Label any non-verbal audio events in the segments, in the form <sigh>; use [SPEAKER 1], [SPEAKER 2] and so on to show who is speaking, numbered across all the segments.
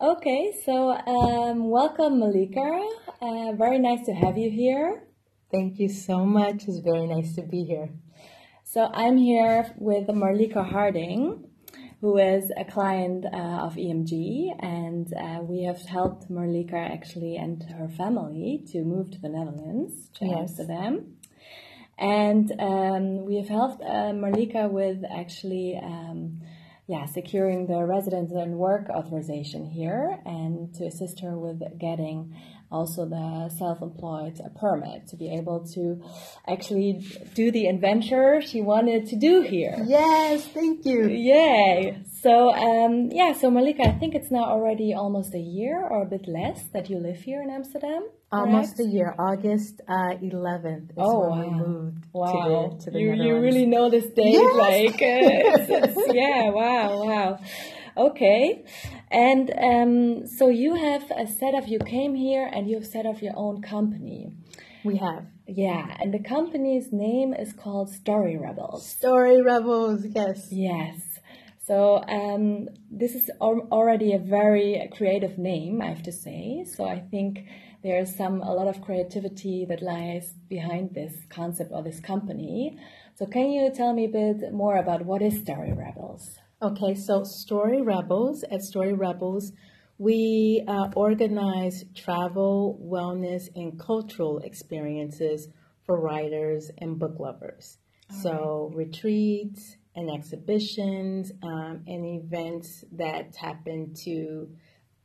[SPEAKER 1] Okay, so um, welcome, Malika. Uh, very nice to have you here.
[SPEAKER 2] Thank you so much. It's very nice to be here.
[SPEAKER 1] So I'm here with Malika Harding, who is a client uh, of EMG, and uh, we have helped Malika actually and her family to move to the Netherlands, to
[SPEAKER 2] Yes.
[SPEAKER 1] Amsterdam. And um, we have helped uh, Malika with actually, um, yeah, securing the residence and work authorization here, and to assist her with getting also the self-employed permit to be able to actually do the adventure she wanted to do here.
[SPEAKER 2] Yes, thank you.
[SPEAKER 1] Yay! So um, yeah, so Malika, I think it's now already almost a year or a bit less that you live here in Amsterdam.
[SPEAKER 2] Almost
[SPEAKER 1] correct?
[SPEAKER 2] a year. August uh, 11th is
[SPEAKER 1] Oh,
[SPEAKER 2] when we
[SPEAKER 1] wow.
[SPEAKER 2] moved
[SPEAKER 1] Wow,
[SPEAKER 2] to the, to the
[SPEAKER 1] you, you really know this date,
[SPEAKER 2] Yes.
[SPEAKER 1] like uh, it's, <laughs> it's, yeah, wow, wow. Okay, and um, so you have a set of you came here and you've set up your own company.
[SPEAKER 2] We have
[SPEAKER 1] Yeah, and the company's name is called Story Rebels.
[SPEAKER 2] Story Rebels. Yes.
[SPEAKER 1] Yes. So um, this is already a very creative name, I have to say. So I think there's some a lot of creativity that lies behind this concept or this company. So can you tell me a bit more about what is Story Rebels?
[SPEAKER 2] Okay, so Story Rebels, at Story Rebels, we uh, organize travel, wellness, and cultural experiences for writers and book lovers. So, retreats and exhibitions um, and events that tap into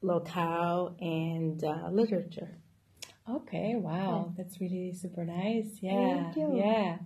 [SPEAKER 2] locale and uh, literature.
[SPEAKER 1] Okay, wow, that's really super nice. Yeah,
[SPEAKER 2] Thank you.
[SPEAKER 1] yeah,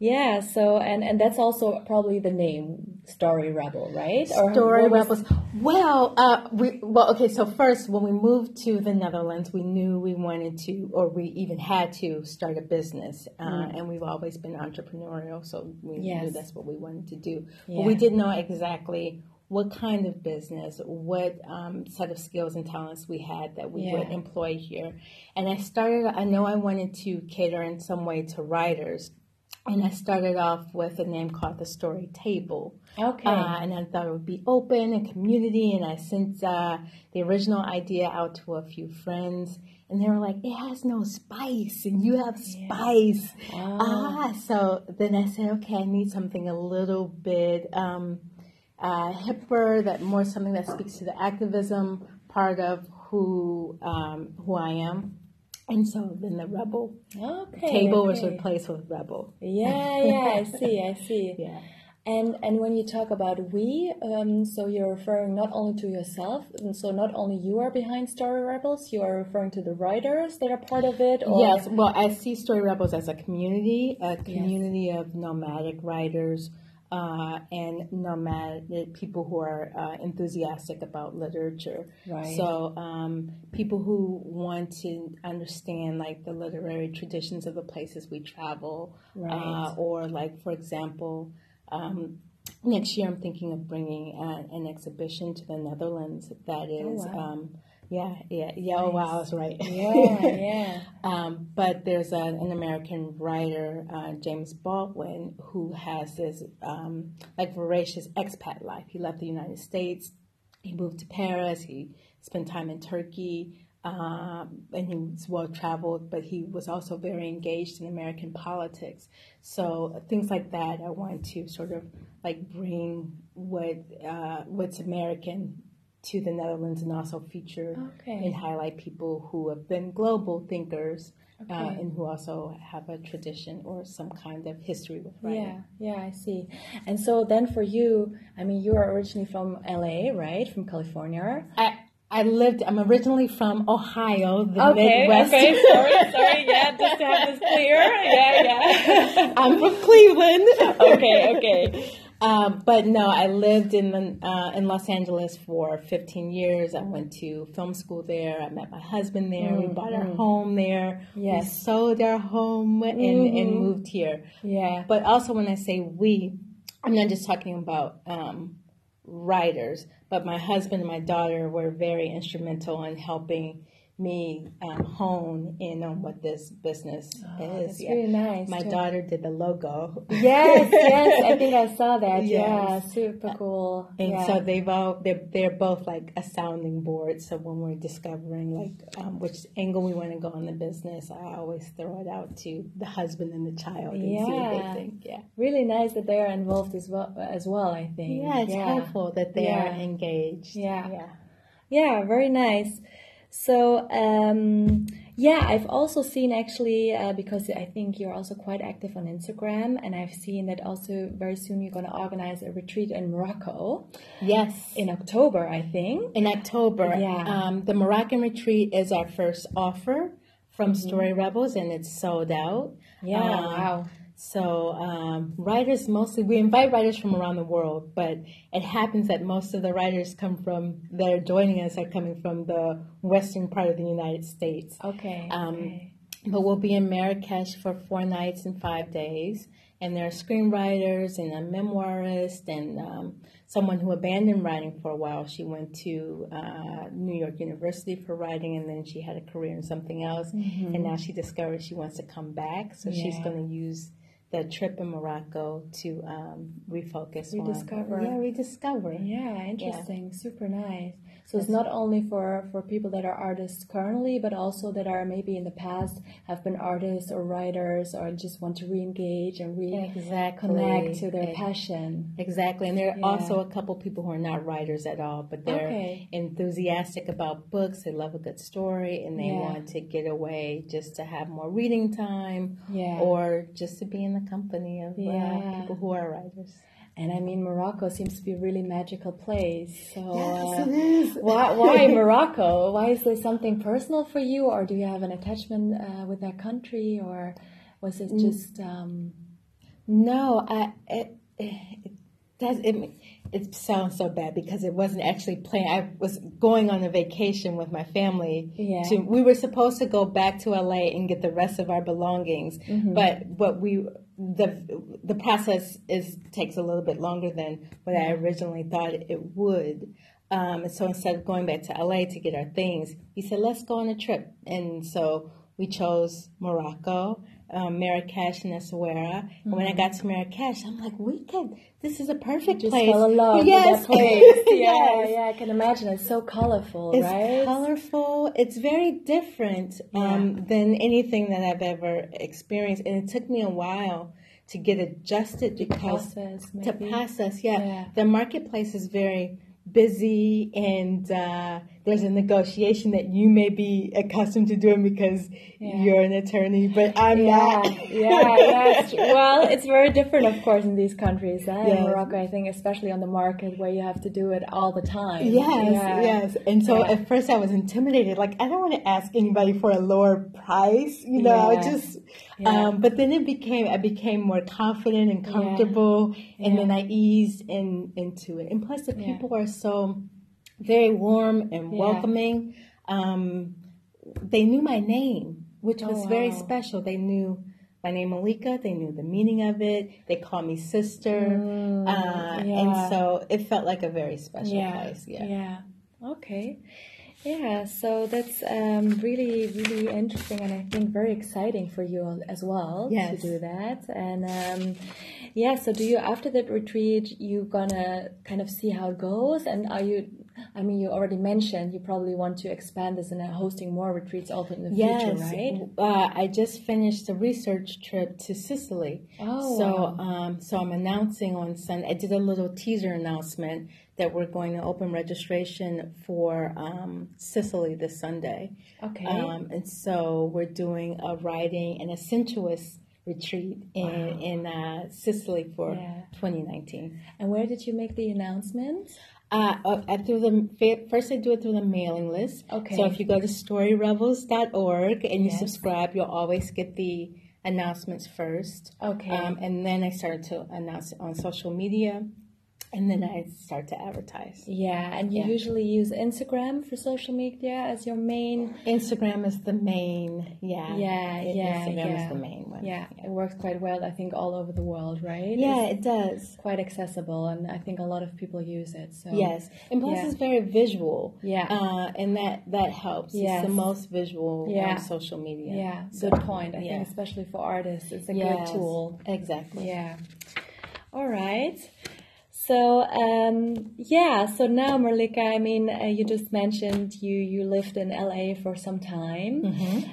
[SPEAKER 1] yeah. So and and that's also probably the name Story Rebel, right?
[SPEAKER 2] Story
[SPEAKER 1] was-
[SPEAKER 2] Rebels. Well, uh, we well, okay. So first, when we moved to the Netherlands, we knew we wanted to, or we even had to, start a business. Uh, And we've always been entrepreneurial, so we
[SPEAKER 1] Mm. Yes.
[SPEAKER 2] knew that's what we wanted to do. But
[SPEAKER 1] Yeah.
[SPEAKER 2] we didn't know exactly what kind of business, what um, set of skills and talents we had that we would employ here. And I started. I know I wanted to cater in some way to writers. And I started off with a name called the Story Table.
[SPEAKER 1] Okay.
[SPEAKER 2] Uh, and I thought it would be open and community. And I sent uh, the original idea out to a few friends, and they were like, "It has no spice, and you have spice." Ah, so then I said, "Okay, I need something a little bit um, uh, hipper, that more something that speaks to the activism part of who um, who I am." And so then the rebel
[SPEAKER 1] okay.
[SPEAKER 2] table was replaced with rebel.
[SPEAKER 1] Yeah, yeah, I <laughs> see, I see.
[SPEAKER 2] Yeah.
[SPEAKER 1] And and when you talk about we, um, so you're referring not only to yourself, and so not only you are behind Story Rebels, you are referring to the writers that are part of it. Or,
[SPEAKER 2] Yes, well, I see Story Rebels as a community, a community of nomadic writers uh, and nomadic people who are uh, enthusiastic about literature.
[SPEAKER 1] Right.
[SPEAKER 2] So, um, people who want to understand like the literary traditions of the places we travel,
[SPEAKER 1] Right.
[SPEAKER 2] uh, or like, for example, um, next year I'm thinking of bringing uh, an exhibition to the Netherlands that is.
[SPEAKER 1] Oh, wow.
[SPEAKER 2] um, yeah, yeah, yeah. Oh, wow, I was right.
[SPEAKER 1] Yeah, <laughs> yeah.
[SPEAKER 2] Um, but there's a, an American writer, uh, James Baldwin, who has this um, like voracious expat life. He left the United States, he moved to Paris, he spent time in Turkey, um, and he was well traveled. But he was also very engaged in American politics. So things like that, I want to sort of like bring what uh, what's American to the Netherlands and also feature
[SPEAKER 1] Okay.
[SPEAKER 2] and highlight people who have been global thinkers uh, and who also have a tradition or some kind of history with writing.
[SPEAKER 1] Yeah, yeah, I see. And so then for you, I mean, you are originally from LA, right? From California.
[SPEAKER 2] I, I lived, I'm originally from Ohio, the
[SPEAKER 1] Okay,
[SPEAKER 2] Midwest.
[SPEAKER 1] okay, sorry, sorry, yeah, just to have this clear. Yeah, yeah. <laughs>
[SPEAKER 2] I'm from Cleveland. <laughs>
[SPEAKER 1] okay, okay.
[SPEAKER 2] Um, but no, I lived in the, uh, in Los Angeles for 15 years. I went to film school there. I met my husband there. we bought our home there. We
[SPEAKER 1] Yes. Mm-hmm.
[SPEAKER 2] sold our home and, and moved here.
[SPEAKER 1] Yeah.
[SPEAKER 2] But also, when I say we, I'm not just talking about um, writers, but my husband and my daughter were very instrumental in helping me um, hone in on what this business
[SPEAKER 1] Oh,
[SPEAKER 2] is.
[SPEAKER 1] that's really nice.
[SPEAKER 2] My
[SPEAKER 1] to-
[SPEAKER 2] daughter did the logo.
[SPEAKER 1] Yes, yes, I think I saw <laughs> that.
[SPEAKER 2] Yes.
[SPEAKER 1] Yeah, super cool.
[SPEAKER 2] And
[SPEAKER 1] yeah.
[SPEAKER 2] so they've all they're they're both like a sounding board. So when we're discovering like um, which angle we want to go in the business, I always throw it out to the husband and the child and see what they think. Yeah,
[SPEAKER 1] really nice that they are involved as well. As well, I think.
[SPEAKER 2] yeah, it's helpful that they are engaged.
[SPEAKER 1] Yeah.
[SPEAKER 2] yeah.
[SPEAKER 1] Yeah, very nice. So, um, yeah, I've also seen actually, uh, because I think you're also quite active on Instagram, and I've seen that also very soon you're going to organize a retreat in Morocco
[SPEAKER 2] Yes.
[SPEAKER 1] in October, I think.
[SPEAKER 2] in October.
[SPEAKER 1] Yeah.
[SPEAKER 2] Um, the Moroccan retreat is our first offer from Story Rebels, and it's sold out.
[SPEAKER 1] Yeah,
[SPEAKER 2] Um,
[SPEAKER 1] wow.
[SPEAKER 2] So um, writers mostly we invite writers from around the world, but it happens that most of the writers come from that are joining us are coming from the western part of the United States.
[SPEAKER 1] Okay.
[SPEAKER 2] Um,
[SPEAKER 1] okay.
[SPEAKER 2] But we'll be in Marrakesh for four nights and five days. And there are screenwriters and a memoirist and um, someone who abandoned writing for a while. She went to uh, New York University for writing and then she had a career in something else. And now she discovered she wants to come back. So she's going to use the trip in Morocco to um, refocus
[SPEAKER 1] Rediscover.
[SPEAKER 2] on. Yeah, rediscover.
[SPEAKER 1] Yeah, interesting. Super nice. So it's not only for for people that are artists currently, but also that are maybe in the past have been artists or writers or just want to re-engage and
[SPEAKER 2] Exactly.
[SPEAKER 1] reconnect to their passion.
[SPEAKER 2] Exactly, and there are
[SPEAKER 1] Yeah.
[SPEAKER 2] also a couple people who are not writers at all, but they're
[SPEAKER 1] Okay.
[SPEAKER 2] enthusiastic about books. They love a good story, and they
[SPEAKER 1] Yeah.
[SPEAKER 2] want to get away just to have more reading time,
[SPEAKER 1] Yeah.
[SPEAKER 2] or just to be in the company of uh, people who are writers.
[SPEAKER 1] And I mean, Morocco seems to be a really magical place. So,
[SPEAKER 2] Yes,
[SPEAKER 1] uh,
[SPEAKER 2] it is.
[SPEAKER 1] why, <laughs> why Morocco? Why is there something personal for you, or do you have an attachment uh, with that country, or was it just? Um,
[SPEAKER 2] No, I it, it does it. It sounds so bad because it wasn't actually planned. I was going on a vacation with my family.
[SPEAKER 1] Yeah.
[SPEAKER 2] To, we were supposed to go back to LA and get the rest of our belongings,
[SPEAKER 1] Mm-hmm.
[SPEAKER 2] but what we the the process is takes a little bit longer than what I originally thought it would. Um, so instead of going back to LA to get our things, we said let's go on a trip, and so we chose Morocco, um, Marrakesh, and Essaouira. And when I got to Marrakesh, I'm like, we could. This is a perfect
[SPEAKER 1] just
[SPEAKER 2] place.
[SPEAKER 1] fell in love
[SPEAKER 2] yes.
[SPEAKER 1] place. <laughs> Yeah,
[SPEAKER 2] Yes.
[SPEAKER 1] yeah, I can imagine. It's so colorful,
[SPEAKER 2] It's
[SPEAKER 1] right?
[SPEAKER 2] colorful. It's very different um, than anything that I've ever experienced, and it took me a while to get adjusted because
[SPEAKER 1] process,
[SPEAKER 2] to process. Yeah.
[SPEAKER 1] Yeah.
[SPEAKER 2] the marketplace is very busy, and uh, there's a negotiation that you may be accustomed to doing because you're an attorney, but I'm
[SPEAKER 1] Yeah,
[SPEAKER 2] not.
[SPEAKER 1] yeah, that's true. <laughs> Well, it's very different, of course, in these countries. Eh?
[SPEAKER 2] Yes.
[SPEAKER 1] In Morocco, I think, especially on the market where you have to do it all the time.
[SPEAKER 2] Yes,
[SPEAKER 1] Yeah.
[SPEAKER 2] yes. And so
[SPEAKER 1] Yeah.
[SPEAKER 2] at first I was intimidated. Like, I don't want to ask anybody for a lower price, you know, just,
[SPEAKER 1] Yeah.
[SPEAKER 2] um, but then it became, I became more confident and comfortable. And
[SPEAKER 1] Yeah.
[SPEAKER 2] then I eased in, into it. And plus the
[SPEAKER 1] Yeah.
[SPEAKER 2] people are so very warm and
[SPEAKER 1] Yeah.
[SPEAKER 2] welcoming. Um, they knew my name, which
[SPEAKER 1] Oh,
[SPEAKER 2] was very special. They knew my name Malika. They knew the meaning of it. They called me sister. uh,
[SPEAKER 1] Mm, yeah.
[SPEAKER 2] And so it felt like a very special
[SPEAKER 1] yeah,
[SPEAKER 2] place. Yeah.
[SPEAKER 1] yeah. Okay. Yeah, so that's um, really, really interesting, and I think very exciting for you as well
[SPEAKER 2] Yes.
[SPEAKER 1] to do that. And um, yeah, so do you after that retreat, you gonna kind of see how it goes? And are you? I mean, you already mentioned you probably want to expand this and hosting more retreats also in the future, right?
[SPEAKER 2] Uh, I just finished a research trip to Sicily.
[SPEAKER 1] Oh,
[SPEAKER 2] so
[SPEAKER 1] wow.
[SPEAKER 2] um, so I'm announcing on Sunday. I did a little teaser announcement that we're going to open registration for um, Sicily this Sunday.
[SPEAKER 1] Okay.
[SPEAKER 2] Um, and so we're doing a writing and a sensuous retreat in in uh, Sicily for
[SPEAKER 1] Yeah.
[SPEAKER 2] 2019.
[SPEAKER 1] and where did you make the announcement?
[SPEAKER 2] Uh, uh, I do the first. I do it through the mailing list.
[SPEAKER 1] Okay.
[SPEAKER 2] So if you go to storyrebels.org and you
[SPEAKER 1] Yes.
[SPEAKER 2] subscribe, you'll always get the announcements first.
[SPEAKER 1] Okay.
[SPEAKER 2] Um, and then I started to announce it on social media, and then I start to advertise.
[SPEAKER 1] Yeah, and you
[SPEAKER 2] Yeah.
[SPEAKER 1] usually use Instagram for social media as your main.
[SPEAKER 2] Instagram is the main, yeah.
[SPEAKER 1] Yeah,
[SPEAKER 2] It-
[SPEAKER 1] yeah,
[SPEAKER 2] Instagram
[SPEAKER 1] yeah.
[SPEAKER 2] is the main one.
[SPEAKER 1] Yeah, it works quite well. I think all over the world, right?
[SPEAKER 2] Yeah,
[SPEAKER 1] It's
[SPEAKER 2] it does.
[SPEAKER 1] quite accessible, and I think a lot of people use it. So
[SPEAKER 2] Yes, and plus
[SPEAKER 1] Yeah.
[SPEAKER 2] it's very visual.
[SPEAKER 1] Yeah.
[SPEAKER 2] uh, and that that helps.
[SPEAKER 1] Yes.
[SPEAKER 2] It's the most visual
[SPEAKER 1] Yeah.
[SPEAKER 2] on social media.
[SPEAKER 1] yeah,
[SPEAKER 2] So,
[SPEAKER 1] good point. I
[SPEAKER 2] yeah.
[SPEAKER 1] think especially for artists, it's a
[SPEAKER 2] Yes,
[SPEAKER 1] good tool.
[SPEAKER 2] Exactly.
[SPEAKER 1] Yeah. All right. So um, yeah. So now, Malika, I mean, uh, you just mentioned you you lived in LA for some time,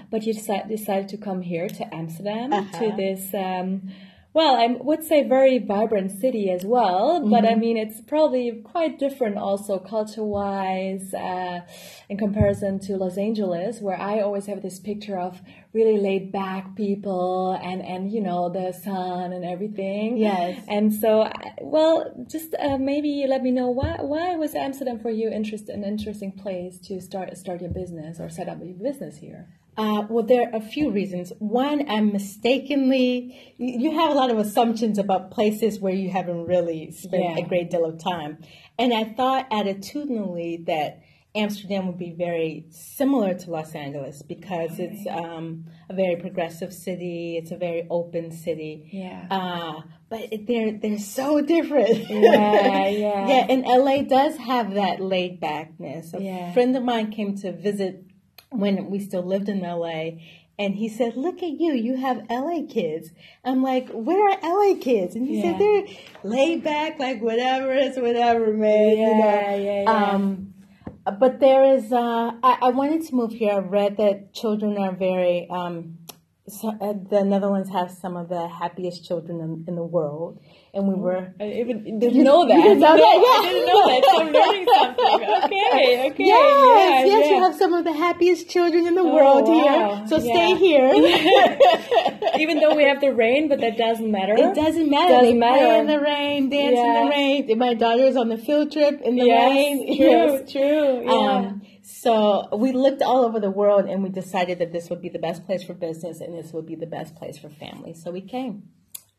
[SPEAKER 1] but you decided decided to come here to Amsterdam to this. Um, well, I would say very vibrant city as well, but I mean it's probably quite different also culture-wise uh, in comparison to Los Angeles, where I always have this picture of really laid-back people and and you know the sun and everything.
[SPEAKER 2] Yes.
[SPEAKER 1] And so, well, just uh, maybe let me know why why was Amsterdam for you interest an interesting place to start start your business or set up your business here?
[SPEAKER 2] Uh, well, there are a few reasons. One, I mistakenly, you have a lot of assumptions about places where you haven't really spent
[SPEAKER 1] Yeah.
[SPEAKER 2] a great deal of time. And I thought attitudinally that Amsterdam would be very similar to Los Angeles because it's um, a very progressive city, it's a very open city.
[SPEAKER 1] Yeah.
[SPEAKER 2] Uh, but they're, they're so different.
[SPEAKER 1] Yeah, <laughs> yeah.
[SPEAKER 2] yeah, and LA does have that laid backness. A
[SPEAKER 1] Yeah.
[SPEAKER 2] friend of mine came to visit when we still lived in LA. And he said, "Look at you! You have LA kids." I'm like, "Where are LA kids?" And he
[SPEAKER 1] Yeah.
[SPEAKER 2] said, "They're laid back, like whatever is whatever, man." you know?
[SPEAKER 1] Yeah, yeah, yeah.
[SPEAKER 2] Um, but there is. Uh, I, I wanted to move here. I read that children are very. Um, so, uh, the Netherlands have some of the happiest children in, in the world, and we were.
[SPEAKER 1] I even didn't know that.
[SPEAKER 2] You didn't know
[SPEAKER 1] No,
[SPEAKER 2] that?
[SPEAKER 1] I didn't know that. So I'm learning something. <laughs> Okay, okay.
[SPEAKER 2] Yes,
[SPEAKER 1] yeah,
[SPEAKER 2] yes,
[SPEAKER 1] yeah.
[SPEAKER 2] you have some of the happiest children in the
[SPEAKER 1] Oh,
[SPEAKER 2] world
[SPEAKER 1] wow.
[SPEAKER 2] here. So stay here. <laughs> <laughs>
[SPEAKER 1] even though we have the rain, but that doesn't matter.
[SPEAKER 2] It doesn't matter.
[SPEAKER 1] Doesn't
[SPEAKER 2] they play
[SPEAKER 1] matter.
[SPEAKER 2] in the rain, dance in the rain. My daughter's on the field trip in the
[SPEAKER 1] Yes,
[SPEAKER 2] rain.
[SPEAKER 1] true,
[SPEAKER 2] Yes.
[SPEAKER 1] true. Yeah.
[SPEAKER 2] Um, so we looked all over the world and we decided that this would be the best place for business and this would be the best place for family. So we came.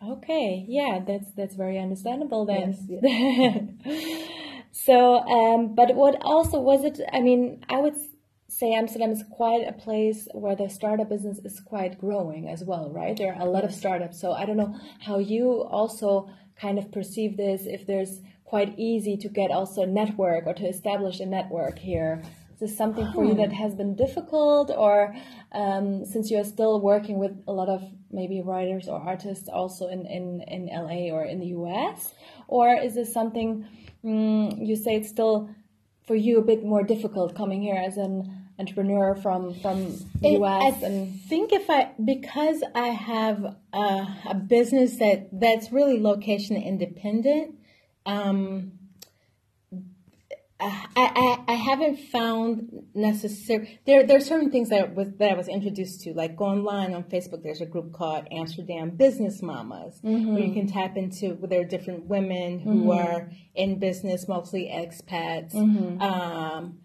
[SPEAKER 1] Okay, yeah, that's that's very understandable then.
[SPEAKER 2] Yes, <laughs>
[SPEAKER 1] so, um, but what also was it? I mean, I would say Amsterdam is quite a place where the startup business is quite growing as well, right? There are a lot of startups. So I don't know how you also kind of perceive this. If there's quite easy to get also a network or to establish a network here. Is this something for you that has been difficult, or um, since you're still working with a lot of maybe writers or artists also in, in, in LA or in the US? Or is this something mm, you say it's still for you a bit more difficult coming here as an entrepreneur from, from the
[SPEAKER 2] It-
[SPEAKER 1] US?
[SPEAKER 2] I
[SPEAKER 1] and
[SPEAKER 2] think if I because I have a, a business that that's really location independent, um, I, I I haven't found necessary. There there are certain things that I was that I was introduced to, like go online on Facebook. There's a group called Amsterdam Business Mamas, where you can tap into. Where there are different women who are in business, mostly expats. Um,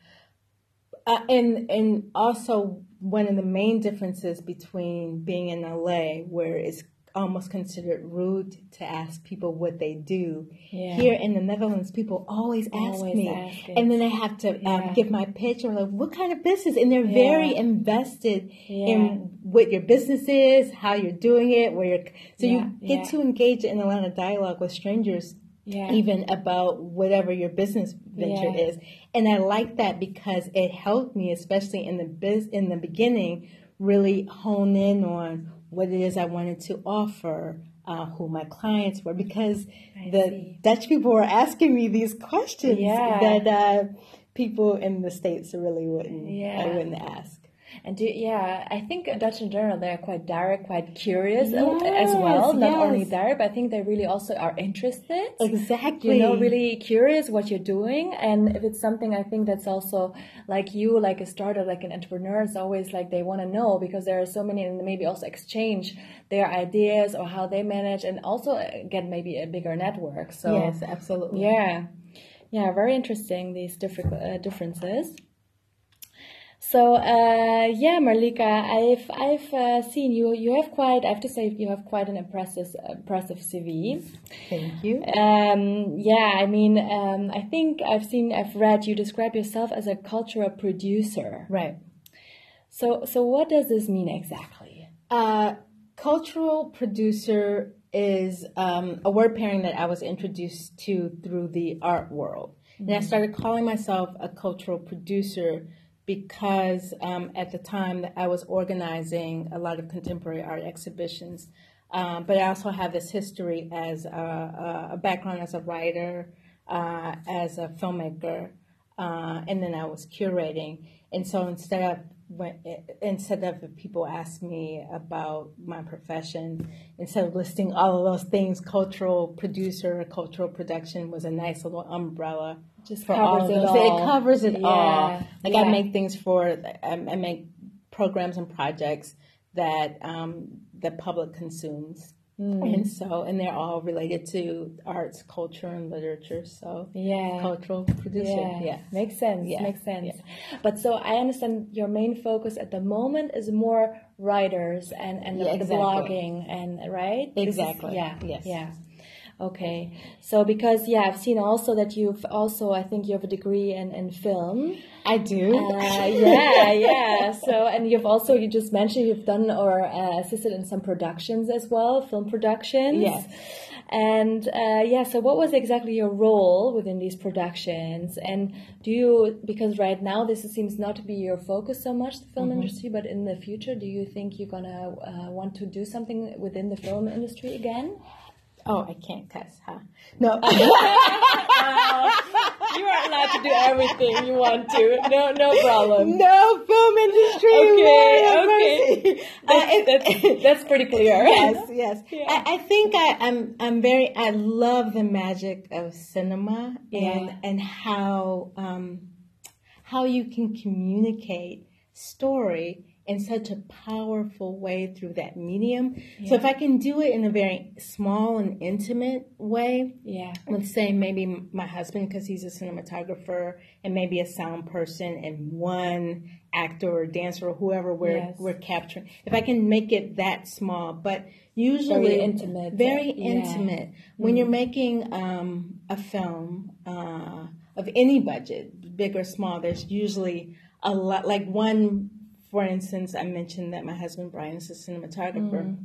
[SPEAKER 2] uh, and and also one of the main differences between being in LA, where it's almost considered rude to ask people what they do.
[SPEAKER 1] Yeah.
[SPEAKER 2] Here in the Netherlands, people always ask
[SPEAKER 1] Always
[SPEAKER 2] me,
[SPEAKER 1] ask
[SPEAKER 2] and then I have to
[SPEAKER 1] Yeah.
[SPEAKER 2] um, give my pitch or like, what kind of business? And they're
[SPEAKER 1] Yeah.
[SPEAKER 2] very invested in what your business is, how you're doing it, where you're. So you get to engage in a lot of dialogue with strangers even about whatever your business venture is. And I like that because it helped me, especially in the biz in the beginning, really hone in on what it is I wanted to offer, uh, who my clients were, because
[SPEAKER 1] I
[SPEAKER 2] the
[SPEAKER 1] see.
[SPEAKER 2] Dutch people were asking me these questions
[SPEAKER 1] Yeah.
[SPEAKER 2] that uh, people in the states really wouldn't,
[SPEAKER 1] Yeah.
[SPEAKER 2] I wouldn't ask.
[SPEAKER 1] And do, yeah, I think Dutch in general they're quite direct, quite curious uh, as well. Not
[SPEAKER 2] yes.
[SPEAKER 1] only direct, but I think they really also are interested.
[SPEAKER 2] Exactly.
[SPEAKER 1] You know, really curious what you're doing, and if it's something I think that's also like you, like a starter, like an entrepreneur, it's always like they want to know because there are so many, and maybe also exchange their ideas or how they manage, and also uh, get maybe a bigger network. So
[SPEAKER 2] Yes, absolutely.
[SPEAKER 1] yeah, yeah, very interesting these different uh, differences. So uh, yeah, Malika, I've I've uh, seen you. You have quite. I have to say, you have quite an impressive impressive CV.
[SPEAKER 2] Thank you.
[SPEAKER 1] Um, yeah, I mean, um, I think I've seen, I've read. You describe yourself as a cultural producer.
[SPEAKER 2] Right.
[SPEAKER 1] So so what does this mean exactly?
[SPEAKER 2] Uh, cultural producer is um, a word pairing that I was introduced to through the art world, mm-hmm. and I started calling myself a cultural producer because um, at the time I was organizing a lot of contemporary art exhibitions. Um, but I also have this history as a, a background as a writer, uh, as a filmmaker, uh, and then I was curating. And so instead of when, instead of people ask me about my profession, instead of listing all of those things, cultural producer, cultural production was a nice little umbrella
[SPEAKER 1] just for covers
[SPEAKER 2] all
[SPEAKER 1] it all.
[SPEAKER 2] It covers it
[SPEAKER 1] yeah.
[SPEAKER 2] all. Like
[SPEAKER 1] yeah.
[SPEAKER 2] I make things for, I, I make programs and projects that um, the public consumes. Mm. And so, and they're all related to arts, culture, and literature. So,
[SPEAKER 1] yeah,
[SPEAKER 2] cultural producer.
[SPEAKER 1] Yeah,
[SPEAKER 2] yeah.
[SPEAKER 1] makes sense. Yeah. Makes sense. Yeah. But so I understand your main focus at the moment is more writers and and yeah, the, exactly. blogging and right.
[SPEAKER 2] Exactly.
[SPEAKER 1] Is, yeah.
[SPEAKER 2] Yes.
[SPEAKER 1] Yeah. Okay, so because yeah, I've seen also that you've also I think you have a degree in, in film.
[SPEAKER 2] I do.
[SPEAKER 1] Uh, yeah, yeah. So and you've also you just mentioned you've done or uh, assisted in some productions as well, film productions.
[SPEAKER 2] Yes.
[SPEAKER 1] And uh, yeah, so what was exactly your role within these productions? And do you, because right now this seems not to be your focus so much, the film mm-hmm. industry, but in the future, do you think you're gonna uh, want to do something within the film industry again?
[SPEAKER 2] Oh, I can't cuss, huh? No. <laughs> uh,
[SPEAKER 1] you are allowed to do everything you want to. No, no problem.
[SPEAKER 2] No film industry.
[SPEAKER 1] Okay, okay. Uh, that's, that's, pretty clear. <laughs>
[SPEAKER 2] Yes, yes. Yeah. I, I, think I, I'm, I'm very. I love the magic of cinema yeah. and and how um, how you can communicate story in such a powerful way through that medium. Yeah. So if I can do it in a very small and intimate way,
[SPEAKER 1] yeah.
[SPEAKER 2] Let's say maybe my husband because he's a cinematographer and maybe a sound person and one actor or dancer or whoever we're yes. we're capturing. If I can make it that small, but usually
[SPEAKER 1] very intimate,
[SPEAKER 2] very yeah. intimate. When mm. you're making um, a film uh, of any budget, big or small, there's usually a lot like one for instance, I mentioned that my husband Brian is a cinematographer. Mm.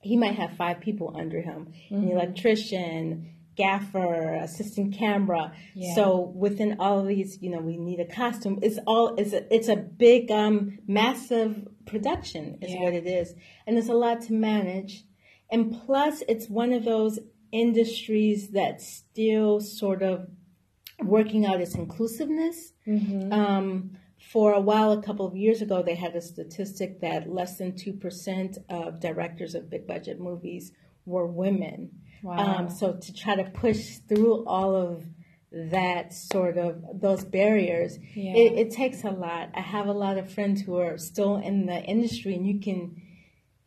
[SPEAKER 2] He might have five people under him mm-hmm. an electrician, gaffer, assistant camera. Yeah. So within all of these, you know, we need a costume. It's all it's a, it's a big, um, massive production is yeah. what it is, and there's a lot to manage. And plus, it's one of those industries that's still sort of working out its inclusiveness. Mm-hmm. Um, for a while, a couple of years ago, they had a statistic that less than 2% of directors of big budget movies were women. Wow. Um, so to try to push through all of that sort of those barriers, yeah. it, it takes a lot. I have a lot of friends who are still in the industry, and you can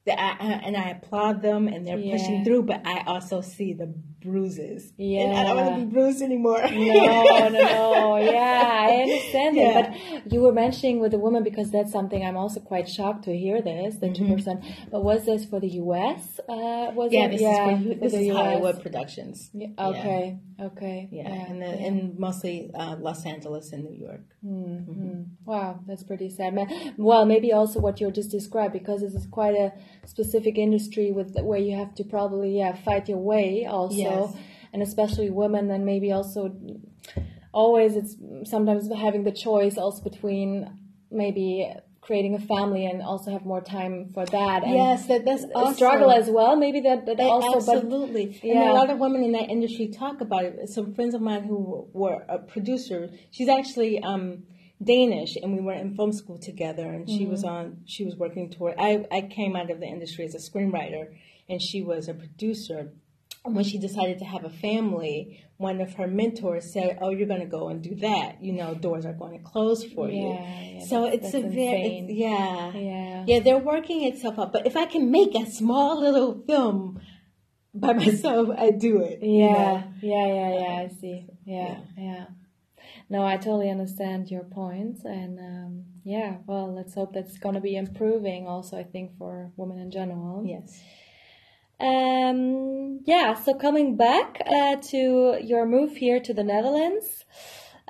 [SPEAKER 2] I, and I applaud them and they're yeah. pushing through, but I also see the bruises.
[SPEAKER 1] Yeah.
[SPEAKER 2] And I don't want to be bruised anymore.
[SPEAKER 1] no, <laughs> no, no. Yeah, I understand yeah. that. But you were mentioning with the woman because that's something I'm also quite shocked to hear this, the 2%. Mm-hmm. But was this for the US? Uh, was
[SPEAKER 2] yeah,
[SPEAKER 1] it?
[SPEAKER 2] This yeah, is for, this is US. Hollywood Productions.
[SPEAKER 1] Yeah. Okay, okay.
[SPEAKER 2] Yeah, and, the, and mostly uh, Los Angeles and New York.
[SPEAKER 1] Mm-hmm. mm-hmm. Wow, that's pretty sad. Well, maybe also what you just described because this is quite a specific industry with where you have to probably yeah fight your way also, yes. and especially women, and maybe also always it's sometimes having the choice also between maybe creating a family and also have more time for that. And
[SPEAKER 2] yes, that, that's
[SPEAKER 1] a struggle as well. Maybe that, that also,
[SPEAKER 2] absolutely. But, yeah. And a lot of women in that industry talk about it. Some friends of mine who were a producer, she's actually um, Danish, and we were in film school together. And mm-hmm. she was mm-hmm. on, she was working toward. I I came out of the industry as a screenwriter, and she was a producer. When she decided to have a family, one of her mentors said, "Oh, you're going to go and do that. You know, doors are going to close for
[SPEAKER 1] yeah,
[SPEAKER 2] you."
[SPEAKER 1] Yeah,
[SPEAKER 2] so
[SPEAKER 1] that's,
[SPEAKER 2] it's
[SPEAKER 1] that's
[SPEAKER 2] a very,
[SPEAKER 1] yeah,
[SPEAKER 2] yeah, yeah. They're working itself out. But if I can make a small little film by <laughs> myself, I do it.
[SPEAKER 1] Yeah, you know? yeah, yeah, yeah. I see. Yeah, yeah. yeah. No, I totally understand your points, and um, yeah, well, let's hope that's going to be improving. Also, I think for women in general.
[SPEAKER 2] Yes.
[SPEAKER 1] Um, yeah. So coming back uh, to your move here to the Netherlands.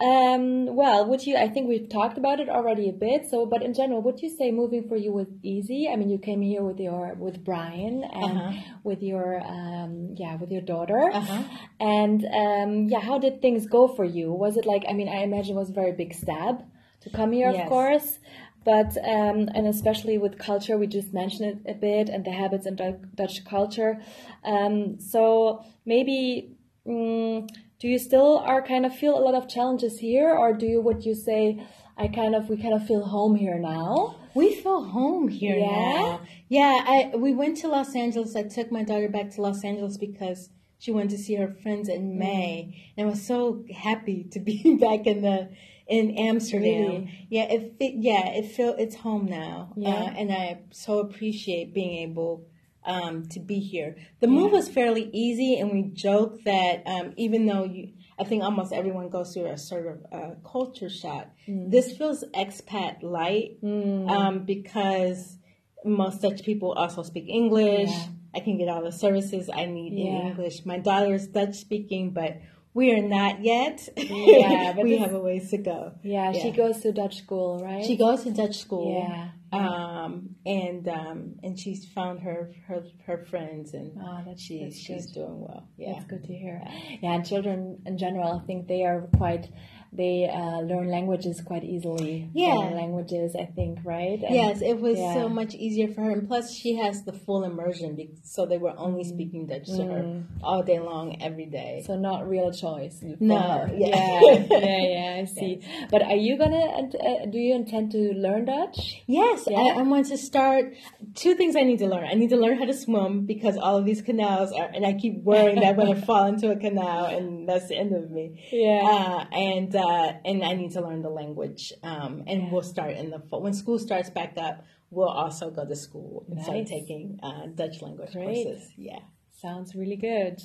[SPEAKER 1] Um, well, would you? I think we've talked about it already a bit. So, but in general, would you say moving for you was easy? I mean, you came here with your with Brian and
[SPEAKER 2] Uh-huh.
[SPEAKER 1] with your um, yeah with your daughter,
[SPEAKER 2] Uh-huh.
[SPEAKER 1] and um, yeah, how did things go for you? Was it like? I mean, I imagine it was a very big stab to come here, of course. But um, and especially with culture, we just mentioned it a bit, and the habits in Du- Dutch culture. Um, so maybe mm, do you still are kind of feel a lot of challenges here, or do you would you say I kind of we kind of feel home here now?
[SPEAKER 2] We feel home here
[SPEAKER 1] Yeah?
[SPEAKER 2] now. Yeah, I we went to Los Angeles. I took my daughter back to Los Angeles because she went to see her friends in May, and I was so happy to be <laughs> back in the in Amsterdam.
[SPEAKER 1] Really?
[SPEAKER 2] Yeah, it, it yeah it feel it's home now,
[SPEAKER 1] Yeah.
[SPEAKER 2] uh, and I so appreciate being able. Um, to be here, the move was fairly easy, and we joke that um, even though you, I think almost everyone goes through a sort of uh, culture shock.
[SPEAKER 1] Mm.
[SPEAKER 2] This feels expat light um, because most Dutch people also speak English.
[SPEAKER 1] Yeah.
[SPEAKER 2] I can get all the services I need
[SPEAKER 1] Yeah.
[SPEAKER 2] in English. My daughter is Dutch speaking, but we are not yet.
[SPEAKER 1] Yeah, <laughs> but
[SPEAKER 2] we have a ways to go.
[SPEAKER 1] Yeah, she goes to Dutch school, right?
[SPEAKER 2] She goes to Dutch school.
[SPEAKER 1] Yeah.
[SPEAKER 2] Um, and um, and she's found her her, her friends, and
[SPEAKER 1] Oh, that's-
[SPEAKER 2] she's
[SPEAKER 1] that's
[SPEAKER 2] she's doing well. Yeah.
[SPEAKER 1] That's good to hear. Yeah, and children in general, I think they are quite. They uh, learn languages quite easily.
[SPEAKER 2] Yeah.
[SPEAKER 1] Languages, I think, right? And-
[SPEAKER 2] Yes, it was
[SPEAKER 1] yeah.
[SPEAKER 2] so much easier for her, and plus she has the full immersion, so they were only speaking Dutch to her all day long, every day.
[SPEAKER 1] Mm. So not real choice.
[SPEAKER 2] No, yeah.
[SPEAKER 1] yeah, yeah, yeah, I <laughs> see. But are you gonna? Uh, do you intend to learn Dutch?
[SPEAKER 2] Yes? I, I want to start. Two things I need to learn. I need to learn how to swim because all of these canals are, and I keep worrying that I'm going <laughs> to fall into a canal and that's the end of me.
[SPEAKER 1] Yeah.
[SPEAKER 2] Uh, and uh, and I need to learn the language. Um, and we'll start in the fall when school starts back up. We'll also go to school and start taking uh, Dutch language
[SPEAKER 1] Great.
[SPEAKER 2] courses. Yeah.
[SPEAKER 1] Sounds really good.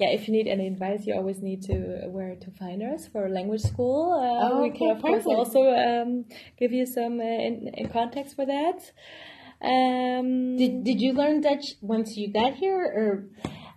[SPEAKER 1] Yeah, if you need any advice, you always need to where to find us for language school. Uh,
[SPEAKER 2] Oh,
[SPEAKER 1] we can
[SPEAKER 2] okay,
[SPEAKER 1] of course also um, give you some uh, in, in context for that. Um,
[SPEAKER 2] Did Did you learn Dutch once you got here, or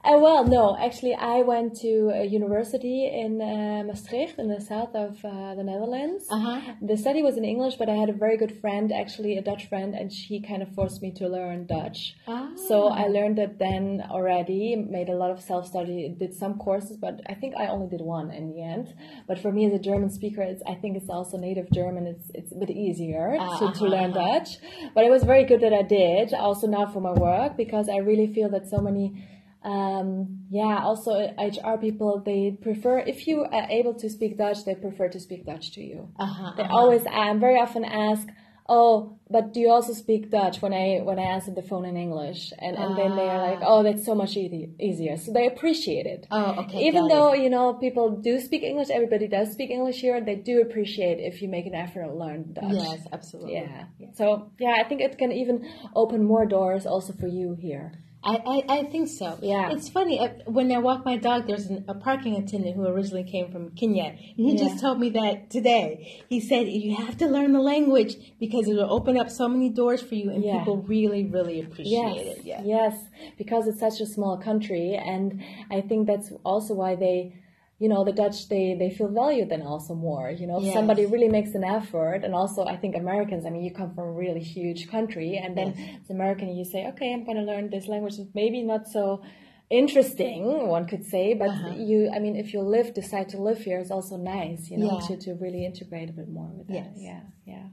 [SPEAKER 1] Uh, well, no, actually, I went to a university in uh, Maastricht in the south of uh, the Netherlands.
[SPEAKER 2] Uh-huh.
[SPEAKER 1] The study was in English, but I had a very good friend, actually a Dutch friend, and she kind of forced me to learn Dutch.
[SPEAKER 2] Ah.
[SPEAKER 1] So I learned it then already, made a lot of self study, did some courses, but I think I only did one in the end. But for me as a German speaker, it's, I think it's also native German, it's, it's a bit easier
[SPEAKER 2] Ah,
[SPEAKER 1] to, to
[SPEAKER 2] uh-huh,
[SPEAKER 1] learn
[SPEAKER 2] uh-huh.
[SPEAKER 1] Dutch. But it was very good that I did, also now for my work, because I really feel that so many um, yeah, also HR people, they prefer, if you are able to speak Dutch, they prefer to speak Dutch to you.
[SPEAKER 2] Uh-huh,
[SPEAKER 1] They
[SPEAKER 2] uh-huh.
[SPEAKER 1] always, I'm very often ask, oh, but do you also speak Dutch when I, when I answer the phone in English? And, and then they are like, oh, that's so much easy, easier. So they appreciate it.
[SPEAKER 2] Oh, okay,
[SPEAKER 1] Even though,
[SPEAKER 2] it.
[SPEAKER 1] you know, people do speak English, everybody does speak English here, and they do appreciate if you make an effort to learn Dutch.
[SPEAKER 2] yes, absolutely.
[SPEAKER 1] Yeah. So, yeah, I think it can even open more doors also for you here.
[SPEAKER 2] I, I, I think so.
[SPEAKER 1] Yeah.
[SPEAKER 2] It's funny. uh, When I walk my dog, there's an, a parking attendant who originally came from Kenya. And he
[SPEAKER 1] Yeah.
[SPEAKER 2] just told me that today. He said, you have to learn the language because it will open up so many doors for you and
[SPEAKER 1] Yeah.
[SPEAKER 2] people really, really appreciate
[SPEAKER 1] yes,
[SPEAKER 2] it. Yeah.
[SPEAKER 1] Yes, because it's such a small country, and I think that's also why they, you know, the Dutch they they feel valued then also more. You know, if
[SPEAKER 2] Yes.
[SPEAKER 1] somebody really makes an effort, and also I think Americans. I mean, you come from a really huge country, and then as American, you say, okay, I'm going to learn this language. Maybe not so interesting, one could say, but
[SPEAKER 2] Uh-huh.
[SPEAKER 1] you, I mean, if you live, decide to live here, it's also nice, you know,
[SPEAKER 2] Yeah.
[SPEAKER 1] to, to really integrate a bit more with that.
[SPEAKER 2] Yes.
[SPEAKER 1] Yeah, yeah.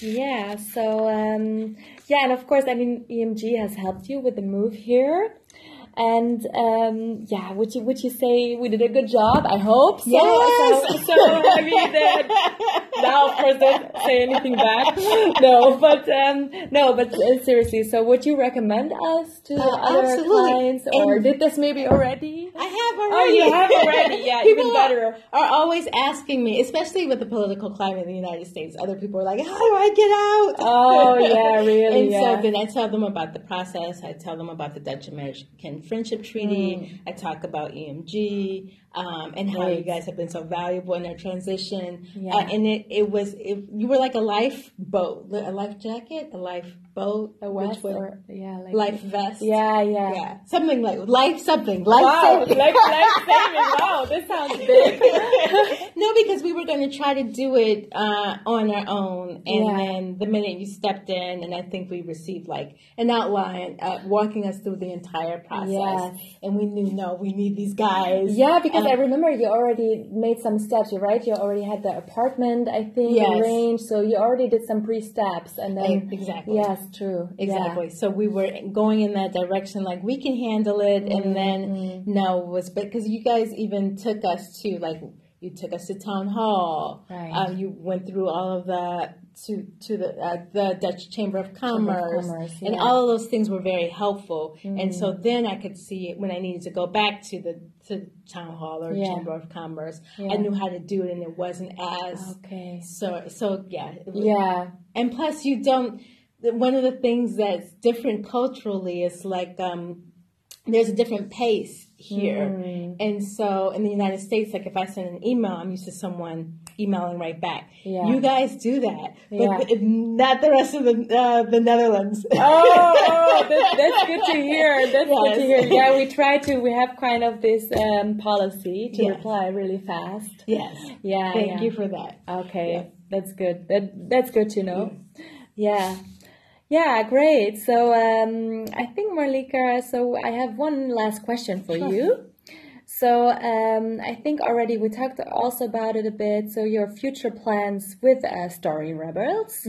[SPEAKER 1] Yeah, so um, yeah, and of course, I mean, EMG has helped you with the move here, and um, yeah, would you would you say we did a good job? I hope so.
[SPEAKER 2] Yes!
[SPEAKER 1] So, so I mean, that, now of course don't say anything back. No, but um, no, but uh, seriously, so would you recommend us to
[SPEAKER 2] Uh,
[SPEAKER 1] other
[SPEAKER 2] absolutely.
[SPEAKER 1] clients, or
[SPEAKER 2] And-
[SPEAKER 1] did this maybe already?
[SPEAKER 2] I have already.
[SPEAKER 1] Oh, you have already. Yeah, <laughs>
[SPEAKER 2] People
[SPEAKER 1] even better.
[SPEAKER 2] Are always asking me, especially with the political climate in the United States. Other people are like, "How do I get out?"
[SPEAKER 1] Oh, <laughs> yeah, really,
[SPEAKER 2] and
[SPEAKER 1] yeah.
[SPEAKER 2] so then I tell them about the process. I tell them about the Dutch American Friendship Treaty.
[SPEAKER 1] Mm.
[SPEAKER 2] I talk about EMG um, and how you guys have been so valuable in their transition.
[SPEAKER 1] Yeah.
[SPEAKER 2] Uh, and it, it was it, you were like a lifeboat, a life jacket, a lifeboat,
[SPEAKER 1] A
[SPEAKER 2] which
[SPEAKER 1] or yeah, like
[SPEAKER 2] life vest.
[SPEAKER 1] Yeah, yeah.
[SPEAKER 2] Yeah, something like life something. Life
[SPEAKER 1] Wow,
[SPEAKER 2] saving.
[SPEAKER 1] like life <laughs> saving. Wow, this sounds big. <laughs>
[SPEAKER 2] no, because we were going to try to do it uh, on our own, and
[SPEAKER 1] Yeah.
[SPEAKER 2] then the minute you stepped in, and I think we received like an outline uh, walking us through the entire process,
[SPEAKER 1] Yes.
[SPEAKER 2] and we knew no, we need these guys.
[SPEAKER 1] Yeah, because
[SPEAKER 2] Uh,
[SPEAKER 1] I remember you already made some steps, you right? You already had the apartment, I think,
[SPEAKER 2] Yes.
[SPEAKER 1] arranged. So you already did some pre steps, and then
[SPEAKER 2] exactly.
[SPEAKER 1] Yes, true. Yeah.
[SPEAKER 2] Exactly. So we were going in that direction, like we can handle it,
[SPEAKER 1] Mm-hmm.
[SPEAKER 2] and then no it was because you guys even took us to like you took us to town hall.
[SPEAKER 1] Right.
[SPEAKER 2] Um, you went through all of the to to the uh, the Dutch Chamber of Commerce,
[SPEAKER 1] Commerce,
[SPEAKER 2] and
[SPEAKER 1] yeah. Mm-hmm.
[SPEAKER 2] all of those things were very helpful. And so then I could see it when I needed to go back to the to town hall or
[SPEAKER 1] Yeah.
[SPEAKER 2] Chamber of Commerce.
[SPEAKER 1] Yeah.
[SPEAKER 2] I knew how to do it, and it wasn't as
[SPEAKER 1] Okay.
[SPEAKER 2] so so yeah. was-
[SPEAKER 1] Yeah.
[SPEAKER 2] and plus you don't one of the things that's different culturally is like um there's a different pace here
[SPEAKER 1] Mm.
[SPEAKER 2] and so in the united states like if i send an email i'm used to someone emailing right back
[SPEAKER 1] Yeah.
[SPEAKER 2] you guys do that but
[SPEAKER 1] Yeah.
[SPEAKER 2] th- not the rest of the uh, the netherlands
[SPEAKER 1] Oh, oh, that, that's good to hear. That's good to hear. Yeah, we try to. We have kind of this um, policy to
[SPEAKER 2] Yes.
[SPEAKER 1] reply really fast.
[SPEAKER 2] yes
[SPEAKER 1] Yeah.
[SPEAKER 2] thank
[SPEAKER 1] yeah.
[SPEAKER 2] you for that
[SPEAKER 1] Okay, that's good. That that's good to know. Yeah. Yeah, great. So um, I think Malika. So I have one last question for
[SPEAKER 2] Sure.
[SPEAKER 1] you. So um, I think already we talked also about it a bit. So your future plans with uh, Story Rebels.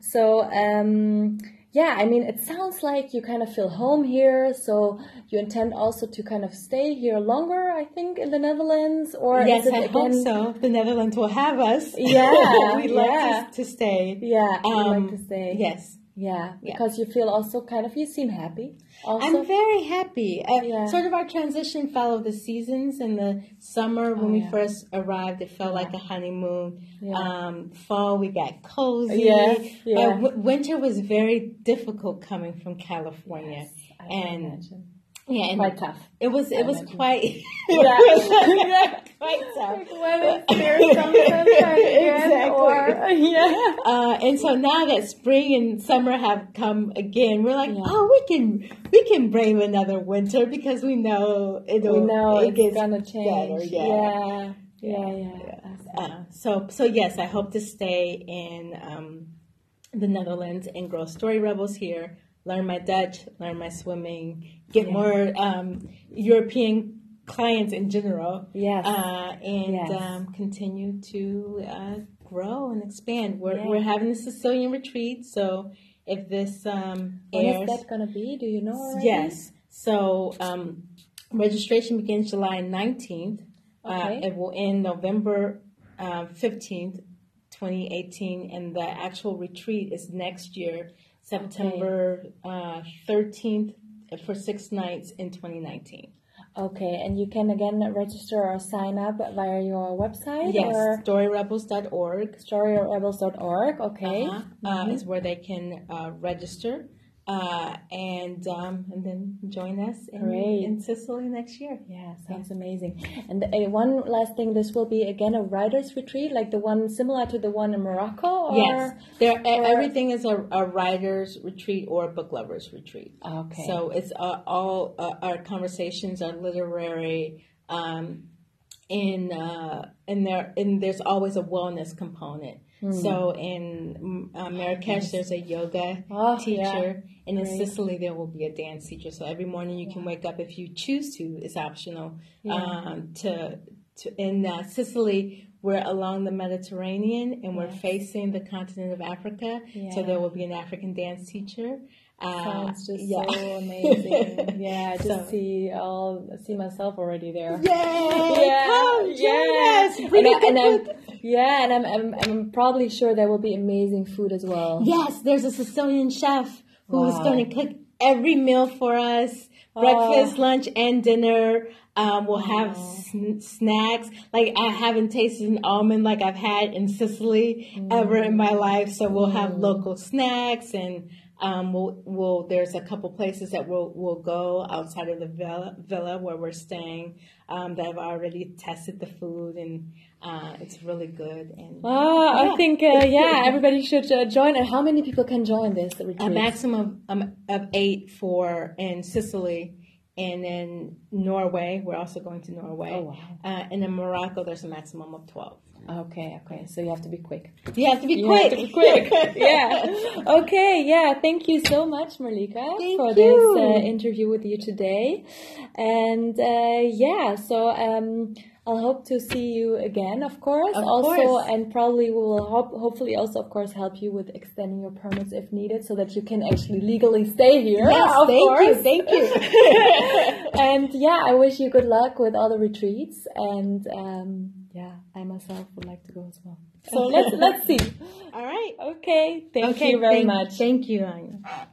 [SPEAKER 1] So um, yeah, I mean, it sounds like you kind of feel home here. So you intend also to kind of stay here longer. I think in the Netherlands, or
[SPEAKER 2] yes i hope so the netherlands will have us
[SPEAKER 1] Yeah, <laughs>
[SPEAKER 2] we'd love
[SPEAKER 1] yeah.
[SPEAKER 2] to, to stay
[SPEAKER 1] Yeah,
[SPEAKER 2] Um,
[SPEAKER 1] like to stay.
[SPEAKER 2] yes
[SPEAKER 1] Yeah, because you feel also kind of you seem happy. Also,
[SPEAKER 2] I'm very happy. Uh,
[SPEAKER 1] Yeah.
[SPEAKER 2] Sort of our transition followed the seasons. In the summer, when
[SPEAKER 1] Oh,
[SPEAKER 2] we first arrived, it felt like a honeymoon.
[SPEAKER 1] Yeah.
[SPEAKER 2] Um, fall, we got cozy.
[SPEAKER 1] Yeah, yeah.
[SPEAKER 2] Uh, w- winter was very difficult coming from California.
[SPEAKER 1] I can
[SPEAKER 2] and
[SPEAKER 1] imagine.
[SPEAKER 2] Yeah, and
[SPEAKER 1] Quite tough.
[SPEAKER 2] It was. It
[SPEAKER 1] I
[SPEAKER 2] was
[SPEAKER 1] imagine.
[SPEAKER 2] quite. <laughs> <laughs>
[SPEAKER 1] Yeah.
[SPEAKER 2] yeah, quite tough.
[SPEAKER 1] Whether there's some sunshine again
[SPEAKER 2] Exactly.
[SPEAKER 1] or <laughs> yeah.
[SPEAKER 2] Uh, and so now that spring and summer have come again, we're like,
[SPEAKER 1] Yeah.
[SPEAKER 2] oh, we can we can brave another winter because we know it'll
[SPEAKER 1] We know
[SPEAKER 2] it
[SPEAKER 1] it's gonna
[SPEAKER 2] better.
[SPEAKER 1] change.
[SPEAKER 2] Yeah.
[SPEAKER 1] yeah, yeah, yeah.
[SPEAKER 2] Uh, so so yes, I hope to stay in um, the Netherlands and grow Story Rebels here. Learn my Dutch, learn my swimming, get
[SPEAKER 1] Yeah.
[SPEAKER 2] more um, European clients in general.
[SPEAKER 1] Yes.
[SPEAKER 2] Uh, and
[SPEAKER 1] Yes.
[SPEAKER 2] um, continue to uh, grow and expand. We're,
[SPEAKER 1] Yeah.
[SPEAKER 2] we're having a Sicilian retreat, so if this um, airs,
[SPEAKER 1] is that gonna be? Do you know? Already?
[SPEAKER 2] yes. So um, registration begins July nineteenth.
[SPEAKER 1] Okay.
[SPEAKER 2] Uh, it will end November uh, fifteenth, twenty eighteen, and the actual retreat is next year, September uh, thirteenth, for six nights in twenty nineteen.
[SPEAKER 1] Okay, and you can again register or sign up via your website
[SPEAKER 2] Yes,
[SPEAKER 1] or
[SPEAKER 2] storyrebels.org.
[SPEAKER 1] storyrebels.org. Okay.
[SPEAKER 2] uh-huh, uh, is where they can uh, register uh, and um, and then join us in,
[SPEAKER 1] Great.
[SPEAKER 2] in Sicily next year.
[SPEAKER 1] Yeah, sounds amazing. And uh, one last thing, this will be again a writers' retreat, like the one similar to the one in Morocco. Or?
[SPEAKER 2] Yes, there.
[SPEAKER 1] or-
[SPEAKER 2] everything is a, a writers' retreat or a book lovers' retreat.
[SPEAKER 1] Okay.
[SPEAKER 2] So it's uh, all uh, our conversations are literary. Um, in uh, and there and there's always a wellness component.
[SPEAKER 1] Hmm.
[SPEAKER 2] So in mm, uh, Marrakesh, there's a yoga
[SPEAKER 1] Oh,
[SPEAKER 2] teacher,
[SPEAKER 1] yeah.
[SPEAKER 2] and in
[SPEAKER 1] Great.
[SPEAKER 2] Sicily there will be a dance teacher. So every morning you can wake up if you choose to. It's optional.
[SPEAKER 1] Yeah.
[SPEAKER 2] Um, to to in uh, Sicily. We're along the Mediterranean and we're
[SPEAKER 1] Yes.
[SPEAKER 2] facing the continent of Africa. So there will be an African dance teacher. Uh,
[SPEAKER 1] Sounds just
[SPEAKER 2] yeah.
[SPEAKER 1] so <laughs> amazing. Yeah, I just
[SPEAKER 2] So-
[SPEAKER 1] see I'll see myself already there.
[SPEAKER 2] Yay! Come, join
[SPEAKER 1] yes.
[SPEAKER 2] us. Bring
[SPEAKER 1] And, I, and I'm, yeah, and I'm, I'm I'm probably sure there will be amazing food as well.
[SPEAKER 2] Yes, there's a Sicilian chef who is
[SPEAKER 1] Wow.
[SPEAKER 2] going to cook every meal for us breakfast, lunch, and dinner. Um, we'll have sn- snacks. Like I haven't tasted an almond like I've had in Sicily mm. ever in my life. So we'll have mm. local snacks and um, we'll, we'll, there's a couple places that we'll, we'll go outside of the villa, villa where we're staying um, that have already tested the food and uh, it's really good. And
[SPEAKER 1] wow, yeah. I think uh, yeah, everybody should uh, join. And how many people can join this retreat?
[SPEAKER 2] A maximum of, um, of eight for in Sicily. And in Norway, we're also going to Norway. Oh, wow. Uh, and in Morocco, there's a maximum of 12.
[SPEAKER 1] Okay, okay. So you have to be quick. <laughs>
[SPEAKER 2] You have to be you quick.
[SPEAKER 1] To be quick. <laughs> yeah. Okay. Yeah. Thank you so much, Malika,
[SPEAKER 2] Thank
[SPEAKER 1] for
[SPEAKER 2] you.
[SPEAKER 1] this uh, interview with you today. And uh, yeah, so um, I'll hope to see you again, of course.
[SPEAKER 2] Of
[SPEAKER 1] also,
[SPEAKER 2] course.
[SPEAKER 1] and probably we will hope, hopefully also, of course, help you with extending your permits if needed, so that you can actually legally stay here.
[SPEAKER 2] Yes,
[SPEAKER 1] of
[SPEAKER 2] thank
[SPEAKER 1] course.
[SPEAKER 2] you, thank you. <laughs>
[SPEAKER 1] and yeah, I wish you good luck with all the retreats and. Um, yeah, I myself would like to go as well. So let's let's see. <laughs>
[SPEAKER 2] All right.
[SPEAKER 1] Okay. Thank
[SPEAKER 2] okay,
[SPEAKER 1] you very
[SPEAKER 2] thank,
[SPEAKER 1] much.
[SPEAKER 2] Thank you, Anya.